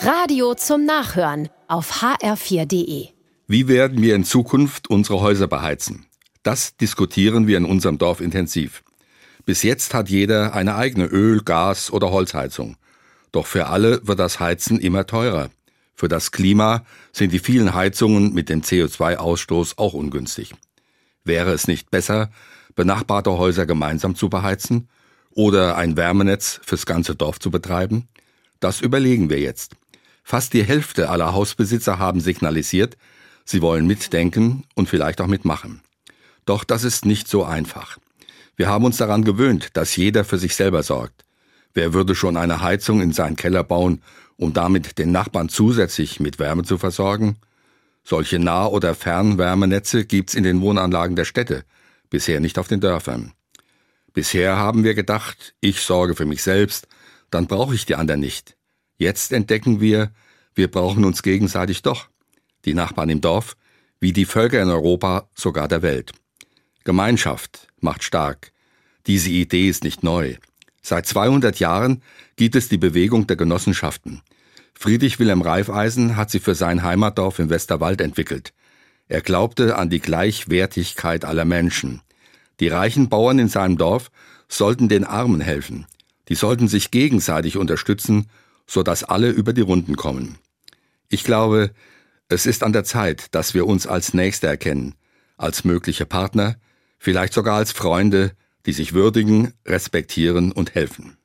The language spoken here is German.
Radio zum Nachhören auf hr4.de. Wie werden wir in Zukunft unsere Häuser beheizen? Das diskutieren wir in unserem Dorf intensiv. Bis jetzt hat jeder eine eigene Öl-, Gas- oder Holzheizung. Doch für alle wird das Heizen immer teurer. Für das Klima sind die vielen Heizungen mit dem CO2-Ausstoß auch ungünstig. Wäre es nicht besser, benachbarte Häuser gemeinsam zu beheizen oder ein Wärmenetz fürs ganze Dorf zu betreiben? Das überlegen wir jetzt. Fast die Hälfte aller Hausbesitzer haben signalisiert, sie wollen mitdenken und vielleicht auch mitmachen. Doch das ist nicht so einfach. Wir haben uns daran gewöhnt, dass jeder für sich selber sorgt. Wer würde schon eine Heizung in seinen Keller bauen, um damit den Nachbarn zusätzlich mit Wärme zu versorgen? Solche Nah- oder Fernwärmenetze gibt's in den Wohnanlagen der Städte, bisher nicht auf den Dörfern. Bisher haben wir gedacht, ich sorge für mich selbst, dann brauche ich die anderen nicht. Jetzt entdecken wir, wir brauchen uns gegenseitig doch. Die Nachbarn im Dorf, wie die Völker in Europa, sogar der Welt. Gemeinschaft macht stark. Diese Idee ist nicht neu. Seit 200 Jahren gibt es die Bewegung der Genossenschaften. Friedrich Wilhelm Reifeisen hat sie für sein Heimatdorf im Westerwald entwickelt. Er glaubte an die Gleichwertigkeit aller Menschen. Die reichen Bauern in seinem Dorf sollten den Armen helfen. Die sollten sich gegenseitig unterstützen, so dass alle über die Runden kommen. Ich glaube, es ist an der Zeit, dass wir uns als Nächste erkennen, als mögliche Partner, vielleicht sogar als Freunde, die sich würdigen, respektieren und helfen.